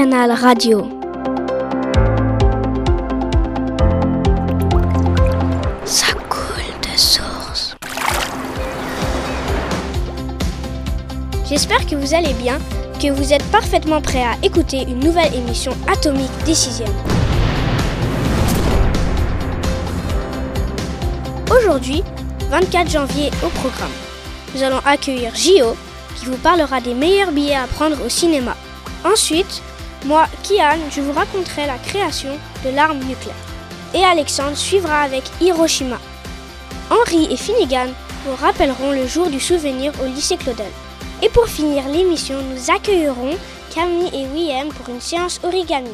Radio. Ça coule de source. J'espère que vous allez bien, que vous êtes parfaitement prêts à écouter une nouvelle émission atomique des 6 Aujourd'hui, 24 janvier au programme, nous allons accueillir Gio qui vous parlera des meilleurs billets à prendre au cinéma. Ensuite, moi, Kian, je vous raconterai la création de l'arme nucléaire. Et Alexandre suivra avec Hiroshima. Henri et Finnegan vous rappelleront le jour du souvenir au lycée Claudel. Et pour finir l'émission, nous accueillerons Camille et William pour une séance origami.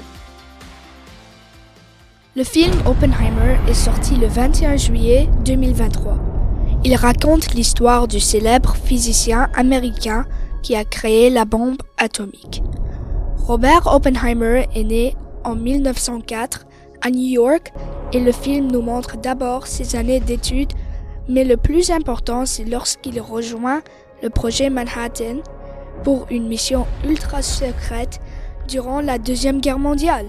Le film Oppenheimer est sorti le 21 juillet 2023. Il raconte l'histoire du célèbre physicien américain qui a créé la bombe atomique. Robert Oppenheimer est né en 1904 à New York et le film nous montre d'abord ses années d'études, mais le plus important c'est lorsqu'il rejoint le projet Manhattan pour une mission ultra secrète durant la Deuxième Guerre mondiale.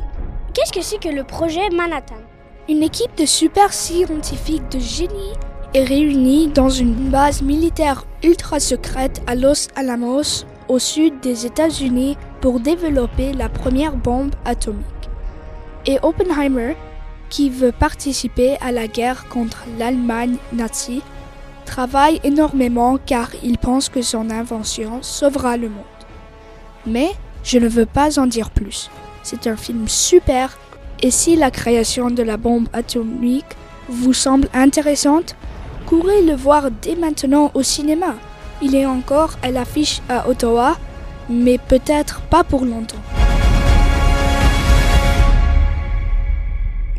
Qu'est-ce que c'est que le projet Manhattan? Une équipe de super scientifiques de génie est réunie dans une base militaire ultra secrète à Los Alamos, au sud des États-Unis, pour développer la première bombe atomique. Et Oppenheimer, qui veut participer à la guerre contre l'Allemagne nazie, travaille énormément car il pense que son invention sauvera le monde. Mais je ne veux pas en dire plus. C'est un film super et si la création de la bombe atomique vous semble intéressante, courez le voir dès maintenant au cinéma. Il est encore à l'affiche à Ottawa, mais peut-être pas pour longtemps.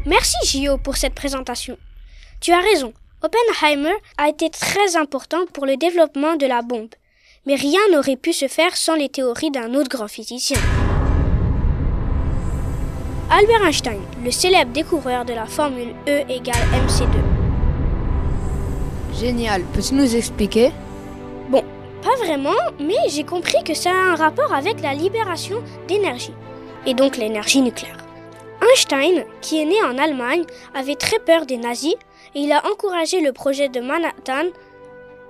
Merci Gio pour cette présentation. Tu as raison, Oppenheimer a été très important pour le développement de la bombe, mais rien n'aurait pu se faire sans les théories d'un autre grand physicien. Albert Einstein, le célèbre découvreur de la formule E égale mc2. Génial, peux-tu nous expliquer? Pas vraiment, mais j'ai compris que ça a un rapport avec la libération d'énergie, et donc l'énergie nucléaire. Einstein, qui est né en Allemagne, avait très peur des nazis et il a encouragé le projet de Manhattan.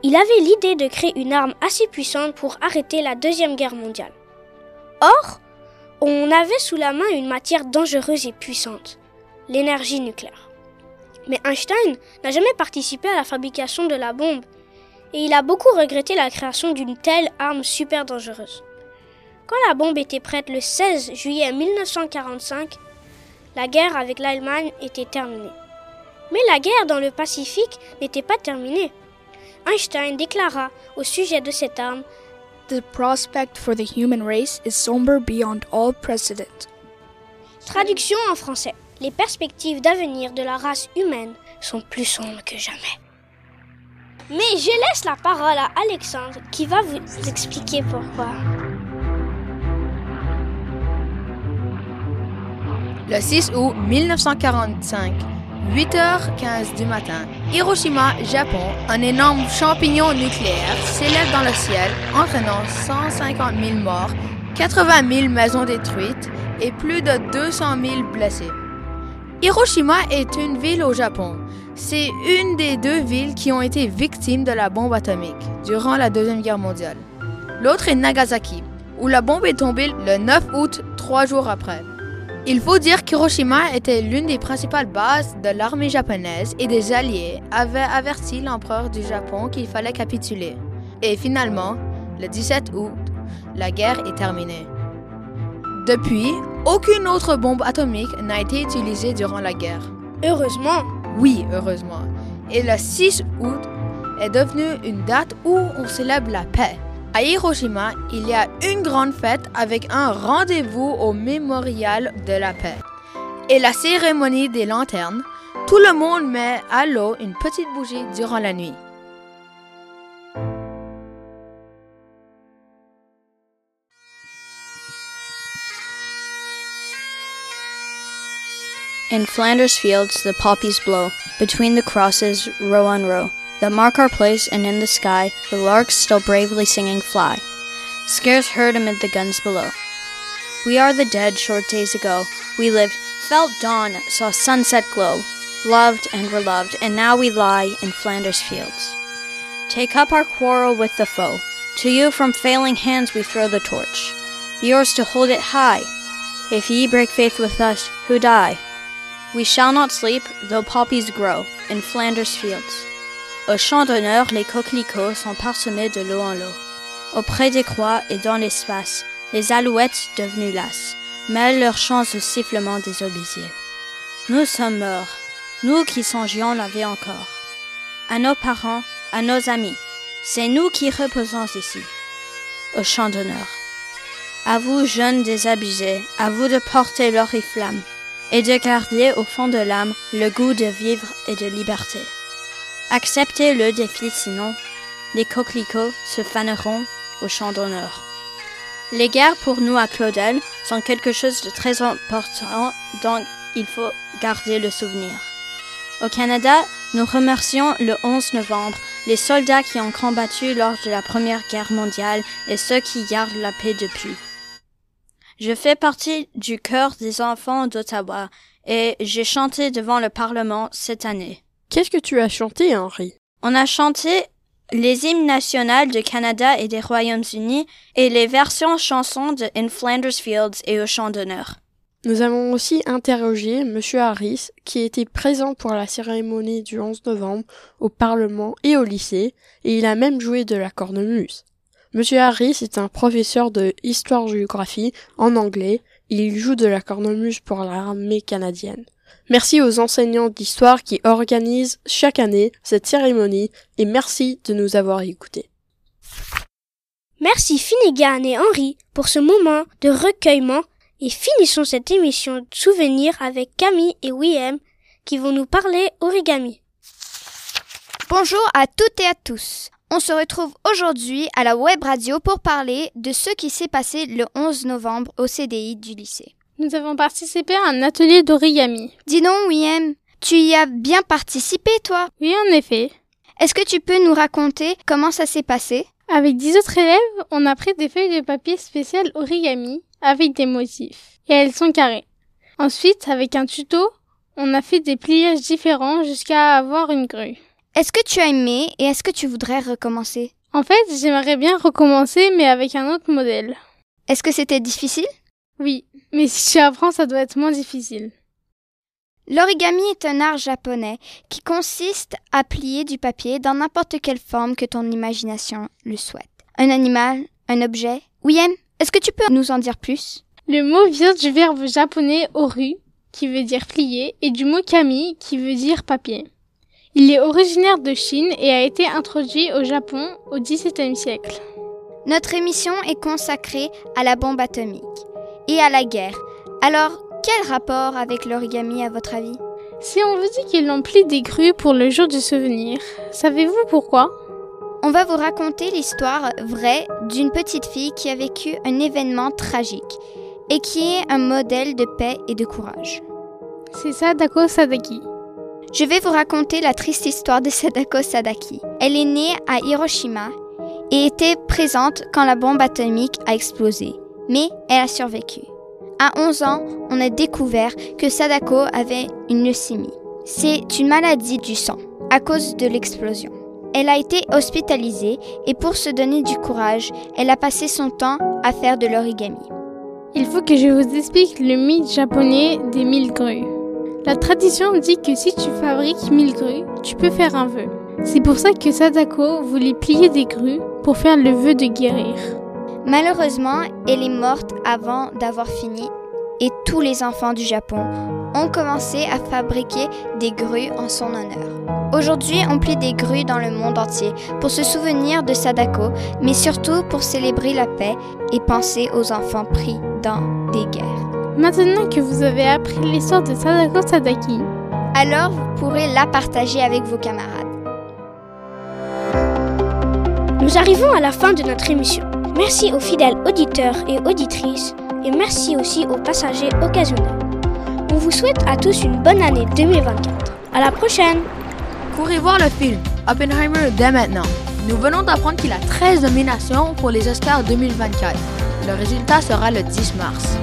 Il avait l'idée de créer une arme assez puissante pour arrêter la Deuxième Guerre mondiale. Or, on avait sous la main une matière dangereuse et puissante, l'énergie nucléaire. Mais Einstein n'a jamais participé à la fabrication de la bombe et il a beaucoup regretté la création d'une telle arme super dangereuse. Quand la bombe était prête le 16 juillet 1945, la guerre avec l'Allemagne était terminée. Mais la guerre dans le Pacifique n'était pas terminée. Einstein déclara au sujet de cette arme The prospect for the human race is somber beyond all precedent. Traduction en français. Les perspectives d'avenir de la race humaine sont plus sombres que jamais. Mais je laisse la parole à Alexandre qui va vous expliquer pourquoi. Le 6 août 1945, 8h15 du matin, Hiroshima, Japon, un énorme champignon nucléaire s'élève dans le ciel, entraînant 150 000 morts, 80 000 maisons détruites et plus de 200 000 blessés. Hiroshima est une ville au Japon. C'est une des deux villes qui ont été victimes de la bombe atomique durant la Deuxième Guerre mondiale. L'autre est Nagasaki, où la bombe est tombée le 9 août, trois jours après. Il faut dire qu'Hiroshima était l'une des principales bases de l'armée japonaise et des Alliés avaient averti l'empereur du Japon qu'il fallait capituler. Et finalement, le 17 août, la guerre est terminée. Depuis, aucune autre bombe atomique n'a été utilisée durant la guerre. Heureusement. Oui, heureusement. Et le 6 août est devenu une date où on célèbre la paix. À Hiroshima, il y a une grande fête avec un rendez-vous au mémorial de la paix. Et la cérémonie des lanternes, tout le monde met à l'eau une petite bougie durant la nuit. In Flanders fields the poppies blow, between the crosses, row on row, that mark our place, and in the sky the larks still bravely singing fly, scarce heard amid the guns below. We are the dead short days ago. We lived, felt dawn, saw sunset glow, loved and were loved, and now we lie in Flanders fields. Take up our quarrel with the foe. To you from failing hands we throw the torch. Yours to hold it high. If ye break faith with us, who die? We shall not sleep, though poppies grow, in Flanders fields. Au champ d'honneur, les coquelicots sont parsemés de l'eau en l'eau. Auprès des croix et dans l'espace, les alouettes devenues lasses mêlent leurs chants au sifflement des obésiers. Nous sommes morts, nous qui songions la vie encore. À nos parents, à nos amis, c'est nous qui reposons ici, au champ d'honneur. À vous, jeunes désabusés, à vous de porter l'oriflamme et de garder au fond de l'âme le goût de vivre et de liberté. Acceptez le défi sinon, les coquelicots se faneront au champ d'honneur. Les guerres pour nous à Claudel sont quelque chose de très important dont il faut garder le souvenir. Au Canada, nous remercions le 11 novembre les soldats qui ont combattu lors de la Première Guerre mondiale et ceux qui gardent la paix depuis. Je fais partie du chœur des enfants d'Ottawa et j'ai chanté devant le Parlement cette année. Qu'est-ce que tu as chanté, Henri? On a chanté les hymnes nationaux du Canada et des Royaumes-Unis et les versions chansons de In Flanders Fields et au chant d'honneur. Nous avons aussi interrogé M. Harris, qui était présent pour la cérémonie du 11 novembre au Parlement et au lycée, et il a même joué de la cornemuse. M. Harris est un professeur de histoire-géographie en anglais, il joue de la cornemuse pour l'armée canadienne. Merci aux enseignants d'histoire qui organisent chaque année cette cérémonie, et merci de nous avoir écoutés. Merci Finnegan et Henri pour ce moment de recueillement et finissons cette émission de souvenirs avec Camille et William qui vont nous parler origami. Bonjour à toutes et à tous. On se retrouve aujourd'hui à la web radio pour parler de ce qui s'est passé le 11 novembre au CDI du lycée. Nous avons participé à un atelier d'origami. Dis donc, William, tu y as bien participé, toi Oui, en effet. Est-ce que tu peux nous raconter comment ça s'est passé? Avec dix autres élèves, on a pris des feuilles de papier spéciales origami avec des motifs. Et elles sont carrées. Ensuite, avec un tuto, on a fait des pliages différents jusqu'à avoir une grue. Est-ce que tu as aimé et est-ce que tu voudrais recommencer? En fait, j'aimerais bien recommencer mais avec un autre modèle. Est-ce que c'était difficile? Oui, mais si tu apprends, ça doit être moins difficile. L'origami est un art japonais qui consiste à plier du papier dans n'importe quelle forme que ton imagination le souhaite. Un animal, un objet. William, est-ce que tu peux nous en dire plus? Le mot vient du verbe japonais oru, qui veut dire plier, et du mot kami, qui veut dire papier. Il est originaire de Chine et a été introduit au Japon au XVIIe siècle. Notre émission est consacrée à la bombe atomique et à la guerre. Alors, quel rapport avec l'origami à votre avis? Si on vous dit qu'ils l'ont plié des grues pour le jour du souvenir, savez-vous pourquoi? On va vous raconter l'histoire vraie d'une petite fille qui a vécu un événement tragique et qui est un modèle de paix et de courage. C'est Sadako Sadaki. Je vais vous raconter la triste histoire de Sadako Sadaki. Elle est née à Hiroshima et était présente quand la bombe atomique a explosé, mais elle a survécu. À 11 ans, on a découvert que Sadako avait une leucémie. C'est une maladie du sang à cause de l'explosion. Elle a été hospitalisée et pour se donner du courage, elle a passé son temps à faire de l'origami. Il faut que je vous explique le mythe japonais des mille grues. La tradition dit que si tu fabriques mille grues, tu peux faire un vœu. C'est pour ça que Sadako voulait plier des grues pour faire le vœu de guérir. Malheureusement, elle est morte avant d'avoir fini et tous les enfants du Japon ont commencé à fabriquer des grues en son honneur. Aujourd'hui, on plie des grues dans le monde entier pour se souvenir de Sadako, mais surtout pour célébrer la paix et penser aux enfants pris dans des guerres. Maintenant que vous avez appris l'histoire de Sadako Sadaki, alors vous pourrez la partager avec vos camarades. Nous arrivons à la fin de notre émission. Merci aux fidèles auditeurs et auditrices et merci aussi aux passagers occasionnels. On vous souhaite à tous une bonne année 2024. À la prochaine Courez voir le film Oppenheimer dès maintenant. Nous venons d'apprendre qu'il a 13 nominations pour les Oscars 2024. Le résultat sera le 10 mars.